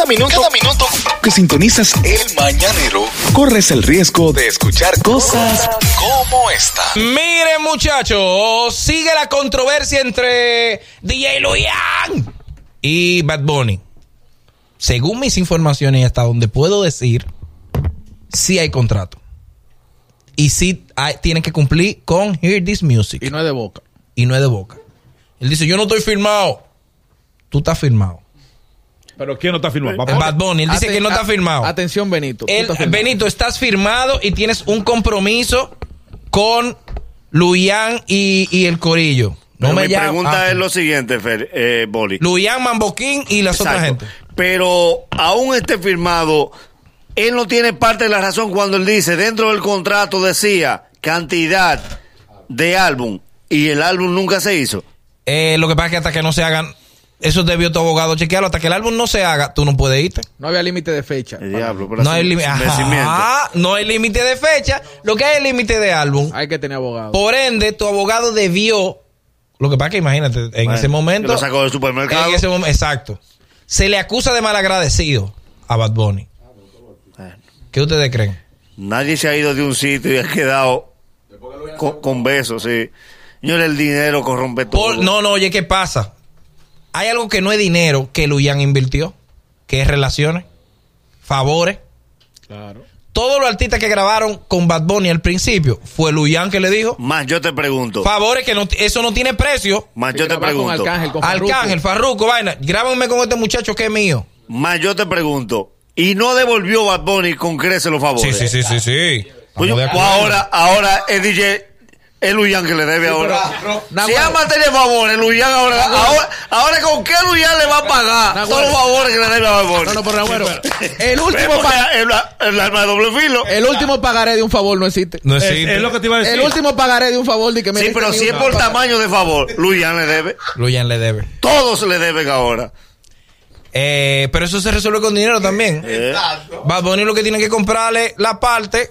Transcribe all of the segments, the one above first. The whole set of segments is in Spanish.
Cada minuto, cada minuto que sintonizas el mañanero, corres el riesgo de escuchar cosas como esta. Miren, muchachos, sigue la controversia entre DJ Luyan y Bad Bunny. Según mis informaciones, hasta donde puedo decir, sí hay contrato. Y sí hay- tienen que cumplir con Hear This Music. Y no es de boca. y no es de boca. Él dice, yo no estoy firmado. Tú estás firmado. Pero ¿quién no está firmado? Bad Bunny, él dice Aten- que no está firmado. Atención, Benito. tú Él- estás firmado. Benito, estás firmado y tienes un compromiso con Luyan y, y el Corillo. No Pero me mi pregunta ah, es lo siguiente, Fer, eh, Boli. Luyan, Mamboquín y las otras Exacto. gente. Pero aún esté firmado, él no tiene parte de la razón cuando él dice, dentro del contrato decía cantidad de álbum y el álbum nunca se hizo. Eh, lo que pasa es que hasta que no se hagan, eso debió tu abogado chequearlo. Hasta que el álbum no se haga, tú no puedes irte. No había límite de fecha. El diablo, pero No hay, Ajá, no hay límite de fecha. Lo que hay es límite de álbum. Hay que tener abogado. Por ende, tu abogado debió. Lo que pasa es que imagínate, en Bueno, ese momento. lo sacó del supermercado. En ese momento, exacto. Se le acusa de malagradecido a Bad Bunny. Bueno. ¿Qué ustedes creen? Nadie se ha ido de un sitio y ha quedado con, con besos, sí. Señor, el dinero corrompe todo. Por- no, no, oye, ¿qué pasa? Hay algo que no es dinero que Luyan invirtió, que es relaciones, favores. Claro. Todos los artistas que grabaron con Bad Bunny al principio fue Luyan que le dijo. Más yo te pregunto. Favores que no, eso no tiene precio. Más yo te Grabar con pregunto. Arcángel, con Farruko. Arcángel, Farruco, vaina. Grábanme con este muchacho que es mío. Más yo te pregunto. Y no devolvió Bad Bunny con crece los favores. Sí, sí, sí, sí, sí. Pues, ahora, ahora el DJ, el Luyan que le debe ahora. Si bueno. ama tener favores, Luyan ahora, ahora, ahora con qué Luyan le va a pagar todos los favores que le debe a Bunny. No, no, pero Nagüero, el último, Porque pa- el, el arma de doble filo. el último pagaré de un favor no existe. No Es, existe. es lo que te iba a decir. El último pagaré de un favor de que me Sí, pero ni si es por tamaño de favor, Luyan le debe. Luyan le debe. Todos le deben ahora. Eh, pero eso se resuelve con dinero también. Eh, Bad Bunny lo que tiene que comprarle la parte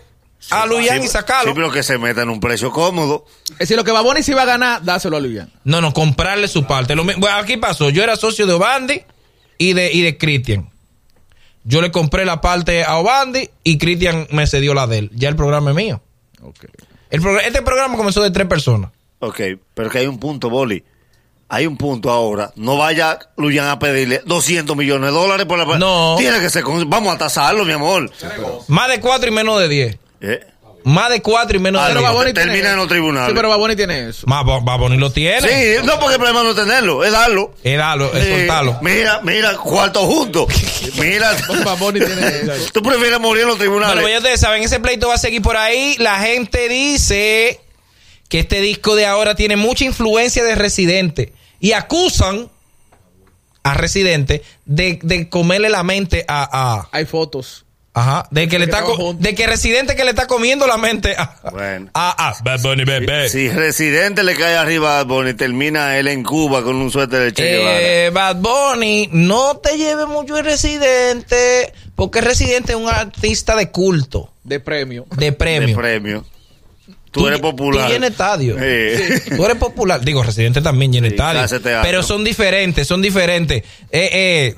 a Luyan sí, y sacarlo. Sí, pero que se meta en un precio cómodo. Es decir, lo que Baboni se iba a ganar, dáselo a Luyan. No, no, comprarle su parte. Lo bueno, aquí pasó. Yo era socio de Obandi y de, y de Christian. Yo le compré la parte a Obandi y Christian me cedió la de él. Ya el programa es mío. El progr- este programa comenzó de tres personas. Ok, pero que hay un punto, Boli. Hay un punto ahora. No vaya Luyan a pedirle 200 millones de dólares por la... No. Tiene que ser... con- Vamos a tasarlo, mi amor. Más de cuatro y menos de diez. Eh, Más de cuatro y menos Ah, de diez. Baboni- termina en los tribunales. Sí, pero Baboni tiene eso. Más Ba- Bad Bunny lo tiene. Sí, no porque el problema no es tenerlo, es darlo. Es darlo, es Eh, soltarlo. Mira, mira, cuarto junto. Mira, Baboni tiene eso. tú prefieres morir en los Bueno, tribunales. pues ya ustedes saben, ese pleito va a seguir por ahí. La gente dice que este disco de ahora tiene mucha influencia de Residente y acusan a Residente de, de comerle la mente a, a- Hay fotos. Ajá, de que le está de que Residente que le está comiendo la mente a, Bueno. a, a Bad Bunny Bebé. Si Residente le cae arriba a Bonnie, termina él en Cuba con un suéter de Che Guevara. Eh, Bad Bunny, no te lleves mucho el Residente, porque Residente es un artista de culto, De premio. de de premio. Tú, eres popular. Tú llenas estadio. Eh. Tú eres popular. Digo, Residente también llena Sí, estadio. Pero son diferentes, son diferentes. Eh, eh,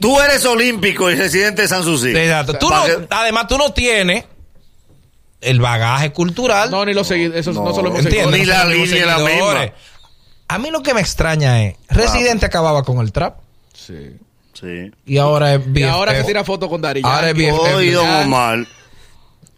Tú eres olímpico y residente de San Susi. exacto. Tú no- además, tú no tienes el bagaje cultural. No, ni los seguidores. Eso no, No, solo. Ni la línea la misma. A mí lo que me extraña es, Residente acababa con el trap Sí. Sí. y ahora es Y BFF. ahora que tira fotos con Dari Ahora es. BFF. Oh, y. Omar.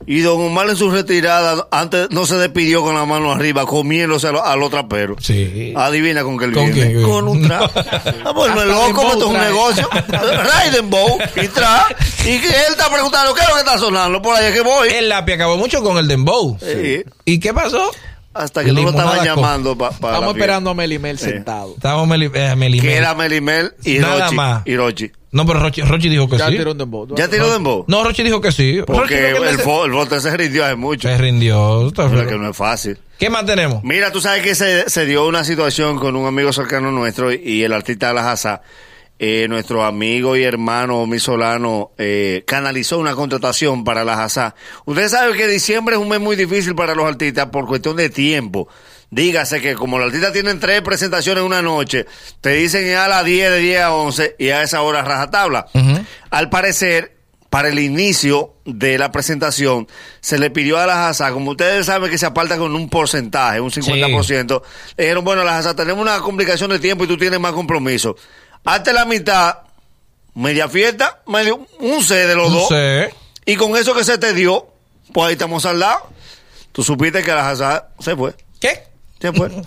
Y Don Omar en su retirada, antes no se despidió con la mano arriba, comiéndose a, lo- a los traperos. Sí. Adivina con qué él ¿Con viene. quién? Con un trap. Ah, pues no es loco, esto es un negocio. Raidenbow y trap. Y que él está preguntando, ¿qué es lo que está sonando? Por ahí es que voy. El lápiz acabó mucho con el Dembow. Sí. ¿Y qué pasó? Hasta que no lo estaban llamando pa- para. Estamos esperando a Melimel sentado. Estábamos Meli, eh, Meli- Que era Melimel y Nada Rochi. más. Y Rochi. No, pero Rochi, Rochi dijo que Ya sí. tiró un dembow. ¿Ya tiró Dembow? No, Rochi dijo que sí. Porque el, fo- el voto se rindió hace mucho. se rindió. Está Pero que no es fácil. ¿Qué más tenemos? Mira, tú sabes que se, se dio una situación con un amigo cercano nuestro y el artista de la Jaza, eh, nuestro amigo y hermano Omi Solano, eh, canalizó una contratación para la Jaza. Ustedes saben que diciembre es un mes muy difícil para los artistas por cuestión de tiempo. Dígase que como los artistas tienen tres presentaciones en una noche, te dicen a las 10, de 10 a 11 y a esa hora rajatabla. Ujú. Al parecer, para el inicio de la presentación, se le pidió a la JASA, como ustedes saben que se aparta con un porcentaje, un 50%, le dijeron, bueno, la JASA, tenemos una complicación de tiempo y tú tienes más compromiso. Hazte la mitad, media fiesta, medio, un C de los No dos. sé. Y con eso que se te dio, pues ahí estamos al lado. Tú supiste que la JASA se fue. ¿Qué? Se fue.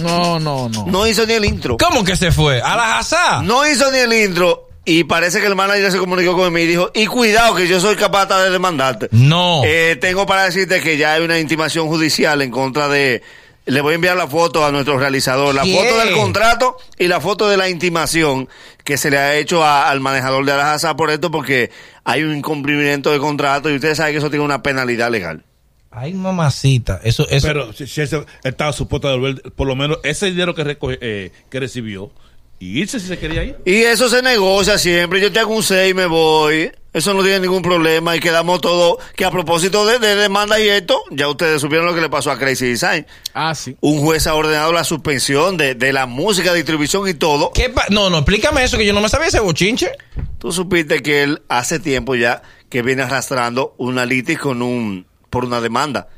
No, no, no. No hizo ni el intro. ¿Cómo que se fue? ¿A la Hazá? No hizo ni el intro. Y parece que el manager se comunicó conmigo y dijo, y cuidado que yo soy capaz de demandarte. No. Eh, tengo para decirte que ya hay una intimación judicial en contra de... Le voy a enviar la foto a nuestro realizador, la ¿Qué? foto del contrato y la foto de la intimación que se le ha hecho a- al manejador de Alajasa por esto porque hay un incumplimiento de contrato y ustedes saben que eso tiene una penalidad legal. Ay, mamacita. Eso, eso. Pero si, si ese estaba supuesto a devolver por lo menos ese dinero que, recoge- eh, que recibió y irse si se quería ir. Y eso se negocia siempre. Yo te hago un 6 y me voy. Eso no tiene ningún problema. Y quedamos todos. Que a propósito de, de demanda y esto, ya ustedes supieron lo que le pasó a Crazy Design. Ah, sí. Un juez ha ordenado la suspensión de, de la música, distribución y todo. ¿Qué pa- no, no, explícame eso, que yo no me sabía ese bochinche. Tú supiste que él hace tiempo ya que viene arrastrando una litis con un, por una demanda.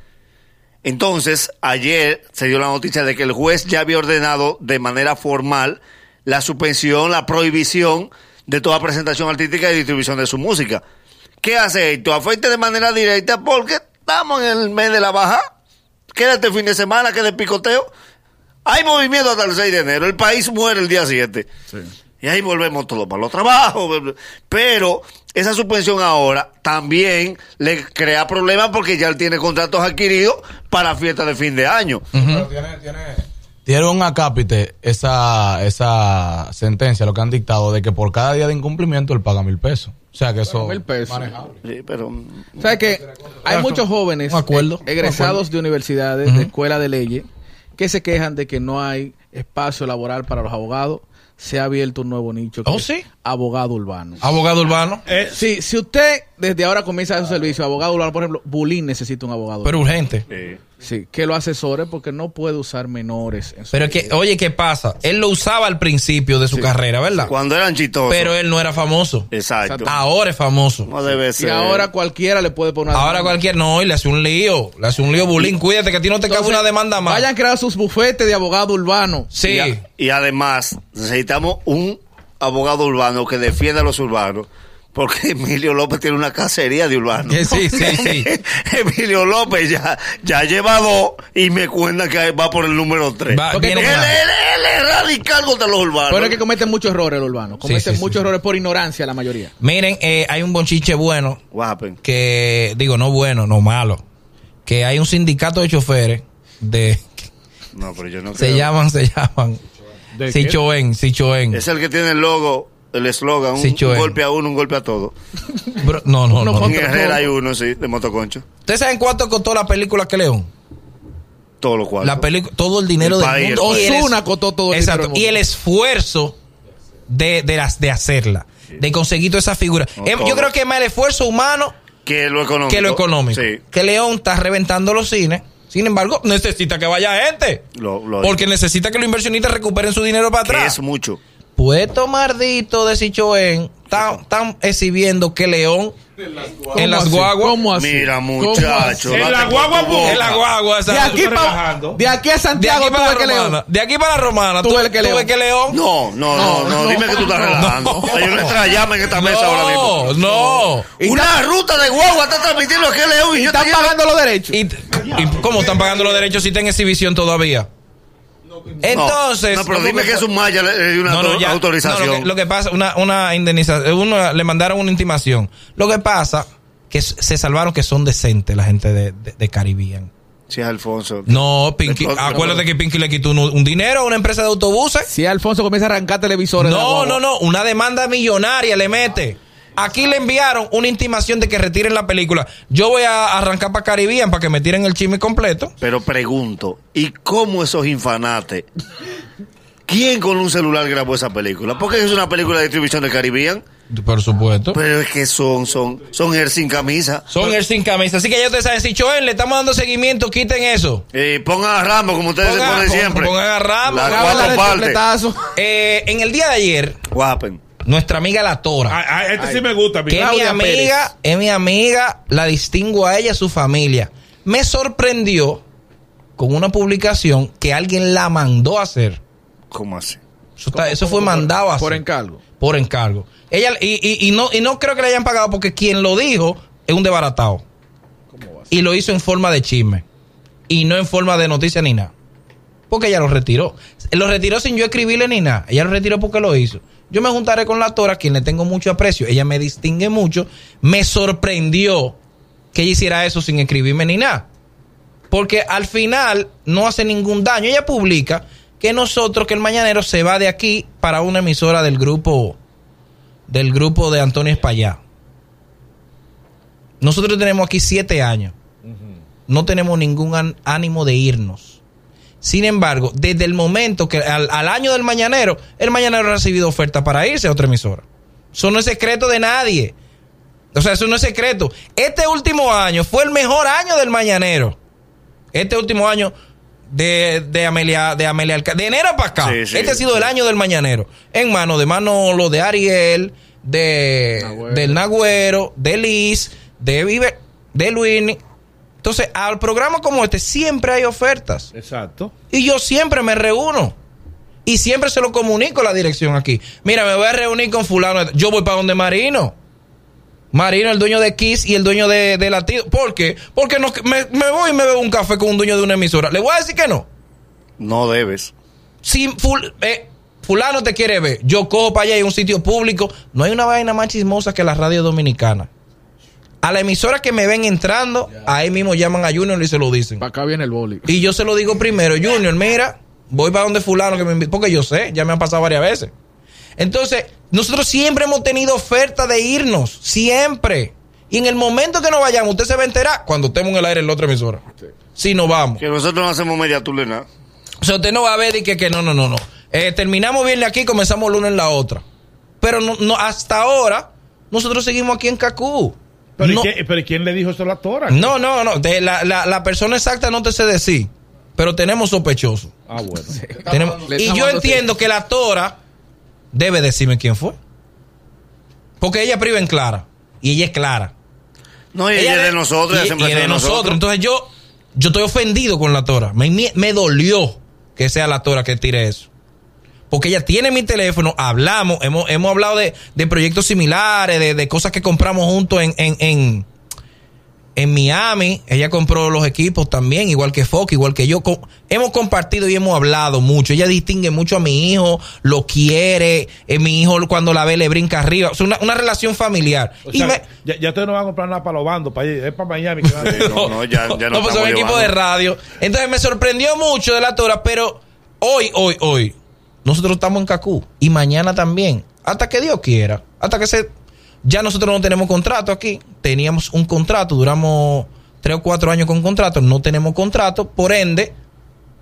Entonces, ayer se dio la noticia de que el juez ya había ordenado de manera formal la suspensión, la prohibición de toda presentación artística y distribución de su música. ¿Qué hace esto? Afecta de manera directa porque estamos en el mes de la baja. Quédate fin de semana, que de picoteo. Hay movimiento hasta el 6 de enero. El país muere el día 7. Y ahí volvemos todos para los trabajos. Pero esa suspensión ahora también le crea problemas porque ya él tiene contratos adquiridos para fiestas de fin de año. Tiene un acápite esa, esa sentencia, lo que han dictado, de que por cada día de incumplimiento él paga mil pesos. O sea que eso Mil pesos. manejable. Sí, pero ¿Sabes que Hay muchos jóvenes acuerdo, eh, egresados de universidades, de escuelas de leyes, que se quejan de que no hay espacio laboral para los abogados. Se ha abierto un nuevo nicho. que ¿Oh, es sí? Abogado urbano. Abogado urbano. Eh, Sí, si usted desde ahora comienza su servicio, abogado urbano, por ejemplo, Bulín necesita un abogado. Pero urgente. sí, que lo asesore porque no puede usar menores. En su Pero es que, oye, ¿qué pasa? Él lo usaba al principio de su carrera, ¿verdad? cuando eran chistosos. Pero él no era famoso. Exacto. Ahora es famoso. No debe Y ser. ahora cualquiera le puede poner una Ahora demanda. cualquier no, y le hace un lío. Le hace un lío bullying. Cuídate que a ti no te cabe una demanda más. Vayan a crear sus bufetes de abogado urbano. Sí. Y, a- y además, necesitamos un abogado urbano que defienda a los urbanos. Porque Emilio López tiene una cacería de urbanos. Que sí, sí, sí. Emilio López ya, ya lleva dos y me cuenta que va por el número tres. Va- él, viene él- la- él es radical contra los urbanos. Pero es que cometen muchos errores los urbanos. Cometen sí, sí, muchos sí. errores por ignorancia la mayoría. Miren, eh, hay un bonchiche bueno que, digo, no bueno, no malo. Que hay un sindicato de choferes de. No, pero yo no Se creo. llaman, se llaman. ¿De Sichoen, Sichoen. Es el que tiene el logo, el eslogan, un, Sí, un Joel. golpe a uno, un golpe a todo. Bro, no, no, no. con- En Herrera hay uno, sí, de motoconcho. ¿Ustedes saben cuánto costó la película que León? Todos los cuatro. La película, todo el dinero El del mundo. Ozuna es- costó todo el Exacto. dinero Y el esfuerzo de, de, las, de hacerla, de conseguir toda esa figura. No, Em, todo. yo creo que es más el esfuerzo humano que lo económico. que lo económico. Sí. Que León está reventando los cines. Sin embargo, necesita que vaya gente. Lo- lo- porque necesita que los inversionistas recuperen su dinero para Que atrás. es mucho. Puesto Mardito de Sichoen están, están exhibiendo que León en las guaguas. ¿Cómo así? Mira, ¿Cómo muchacho. En la guagua. En la guagua. De aquí, pa- de aquí a de Santiago aquí tú para la que León. romana. De aquí para la romana. Tú Tú, ves que tú León. que León. No, no, no, no, No, dime que tú estás no, relajando. Hay una extra llama en esta mesa ahora mismo. No, no. Una ruta de guagua está transmitiendo aquí León y yo Están pagando los derechos. ¿Y, y cómo están pagando los derechos si está en exhibición todavía? Entonces. No, pero dime que es un maya una No, no, ya- autorización. no, lo, que, lo que pasa, una, una indemnización, uno le mandaron una intimación. Lo que pasa, que se salvaron que son decentes la gente de, de, de Caribbean. Sí, es Alfonso. No, Pinky, acuérdate que Pinky le quitó un, un dinero a una empresa de autobuses. Si Alfonso comienza a arrancar televisores. de No, no, no, una demanda millonaria le mete. Aquí le enviaron una intimación de que retiren la película. Yo voy a arrancar para Caribbean para que me tiren el chisme completo. Pero pregunto, ¿y cómo esos infanates? ¿Quién con un celular grabó esa película? Porque es una película de distribución de Caribbean. Por supuesto. Pero es que son, son, son el sin camisa. Son el sin camisa. Así que ya ustedes saben, si Choel le estamos dando seguimiento, quiten eso. Eh, pongan a Ramos como ustedes Pongan- se ponen pon- siempre. pongan a de dar cuatro el partes. Eh, en el día de ayer, Guapen. Nuestra amiga La Tora, Ah, ah, este sí me gusta, mi que es mi amiga, es mi amiga, la distingo a ella, a su familia. Me sorprendió con una publicación que alguien la mandó a hacer. ¿Cómo así? Eso, está- eso fue mandado a hacer. Por encargo. por encargo. Ella y, y- y no y no creo que le hayan pagado porque quien lo dijo es un desbaratado. Y lo hizo en forma de chisme y no en forma de noticia ni nada. Porque ella lo retiró. Lo retiró sin yo escribirle ni nada. Ella lo retiró porque lo hizo. Yo me juntaré con la Tora, quien le tengo mucho aprecio. Ella me distingue mucho. Me sorprendió que ella hiciera eso sin escribirme ni nada. Porque al final no hace ningún daño. Ella publica que nosotros, que el mañanero se va de aquí para una emisora del grupo del grupo de Antonio Espallá. Nosotros tenemos aquí siete años. No tenemos ningún ánimo de irnos. Sin embargo, desde el momento que al, al año del mañanero, el mañanero ha recibido oferta para irse a otra emisora. Eso no es secreto de nadie. O sea, eso no es secreto. Este último año fue el mejor año del mañanero. Este último año de, de Amelia, de Amelia Alca- de enero para acá. Sí, sí, este ha sido sí. el año del mañanero. En mano de Manolo, de Ariel, de Nagüero. del Nagüero, de Liz, de Vive, de Luini. Entonces, al programa como este siempre hay ofertas. Exacto. Y yo siempre me reúno. Y siempre se lo comunico a la dirección aquí. Mira, me voy a reunir con fulano. Yo voy para donde Marino. Marino, el dueño de Kiss y el dueño de, de Latido. ¿Por qué? Porque no, me, me voy y me bebo un café con un dueño de una emisora. Le voy a decir que no. No debes. Si ful- eh, fulano te quiere ver, yo cojo para allá en un sitio público. No hay una vaina más chismosa que la radio dominicana. A la emisora que me ven entrando, ahí mismo llaman a Junior y se lo dicen. Para acá viene el boli. Y yo se lo digo primero, Junior, mira, voy para donde fulano que me invita, porque yo sé, ya me han pasado varias veces. Entonces, nosotros siempre hemos tenido oferta de irnos, siempre. Y en el momento que nos vayamos, usted se va a enterar cuando estemos en el aire en la otra emisora. Si nos vamos. Que nosotros no hacemos media tulena. O sea, usted no va a ver y que, que no, no, no, no. Eh, terminamos viernes aquí, comenzamos lunes en la otra. Pero no, no, hasta ahora, nosotros seguimos aquí en Cacú. Pero, ¿y no, qué- pero ¿y quién le dijo eso a la tora? no, no, no. De la, la, la persona exacta no te sé decir. Pero tenemos sospechosos. Ah, bueno. Tenemos- y yo entiendo que la Tora debe decirme quién fue. Porque ella priva en clara. Y ella es clara. No, y ella, es de nosotros, y- es de nosotros. Entonces yo, yo estoy ofendido con la Tora. Me, me- me dolió que sea la Tora que tire eso. Porque ella tiene mi teléfono, hablamos, hemos, hemos hablado de, de proyectos similares, de, de cosas que compramos juntos en, en, en, en Miami. Ella compró los equipos también, igual que Fox, igual que yo. Hemos compartido y hemos hablado mucho. Ella distingue mucho a mi hijo, lo quiere. eh, mi hijo cuando la ve le brinca arriba. O sea, una, una relación familiar. O y sea, me, ya, ya ustedes no van a comprar nada para los bandos, para ir, es para Miami. que van a ir. No, no, ya, ya no, no, pues son estamos equipo llevando. de radio. Entonces me sorprendió mucho de la Tora, pero hoy, hoy, hoy, nosotros estamos en Cacú y mañana también. Hasta que Dios quiera. Hasta que se. Ya nosotros no tenemos contrato aquí. Teníamos un contrato, duramos tres o cuatro años con contrato. No tenemos contrato, por ende,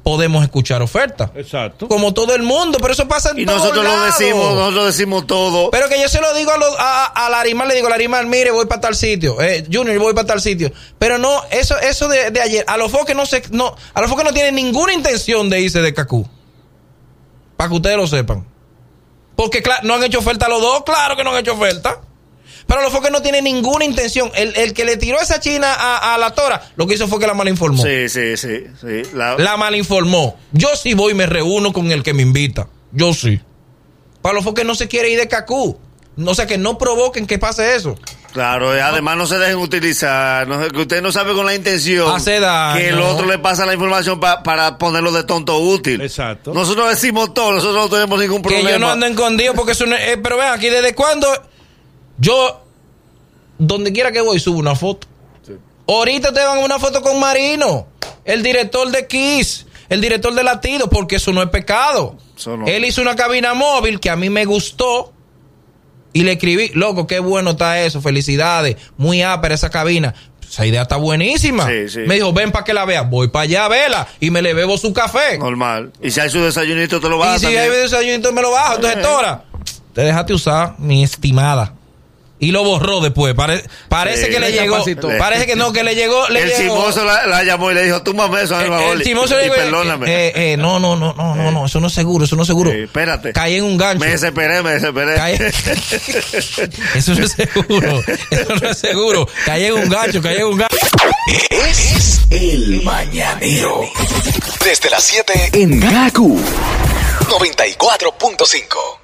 podemos escuchar ofertas. Exacto. Como todo el mundo, pero eso pasa en Y todos nosotros lo decimos, nosotros decimos todo. Pero que yo se lo digo a, los- a, a Larimar, le digo, Larimar, mire, voy para tal sitio. Eh, Junior, voy para tal sitio. Pero no, eso, eso de, de ayer, a los foques no se, no, a los foques no tienen ninguna intención de irse de Cacú. Para que ustedes lo sepan. Porque claro, no han hecho oferta a los dos, claro que no han hecho oferta. Pero los foques no tienen ninguna intención. El, el que le tiró esa china a, a la tora, lo que hizo fue que la malinformó. Sí, sí, sí. sí. La- La malinformó. Yo sí voy y me reúno con el que me invita. Yo sí. Para los foques no se quiere ir de Cacú. O sea, que no provoquen que pase eso. Claro, eh, además no se dejen utilizar, no, que usted no sabe con la intención Hace daño. que el otro le pasa la información pa- para ponerlo de tonto útil. Exacto. Nosotros decimos todo, nosotros no tenemos ningún problema. Que yo no ando escondido porque eso no es- eh, pero vean aquí, ¿desde cuándo? Yo, donde quiera que voy, subo una foto. Ahorita te van una foto con Marino, el director de Kiss, el director de Latido, porque eso no es pecado. Eso no. Él hizo una cabina móvil que a mí me gustó y le escribí, loco, qué bueno está eso, felicidades, muy ápera esa cabina. Esa idea está buenísima. Sí, sí. Me dijo, ven para que la vea. Voy para allá a verla y me le bebo su café. Normal. Y si hay su desayunito, te lo vas Y si también. hay desayunito me lo bajo. Entonces, Eh. Tora, te dejaste usar, mi estimada. Y lo borró después. Pare- parece Sí, que le le llegó. capacitó. Parece que no, que le llegó. Le el llegó. chismoso la, la llamó y le dijo, tú mames eso, Eh, Alba el Oli, chismoso le y dijo, perdóname. eh, eh, no, no, no, no, no, no, eso no es seguro, eso no es seguro. Eh, espérate. Caí en un gancho. Me desesperé, me desesperé. Caí- Eso no es seguro. Eso no es seguro. Caí en un gancho, caí en un gancho. Es el mañanero. Desde las 7 en Gaku 94.5.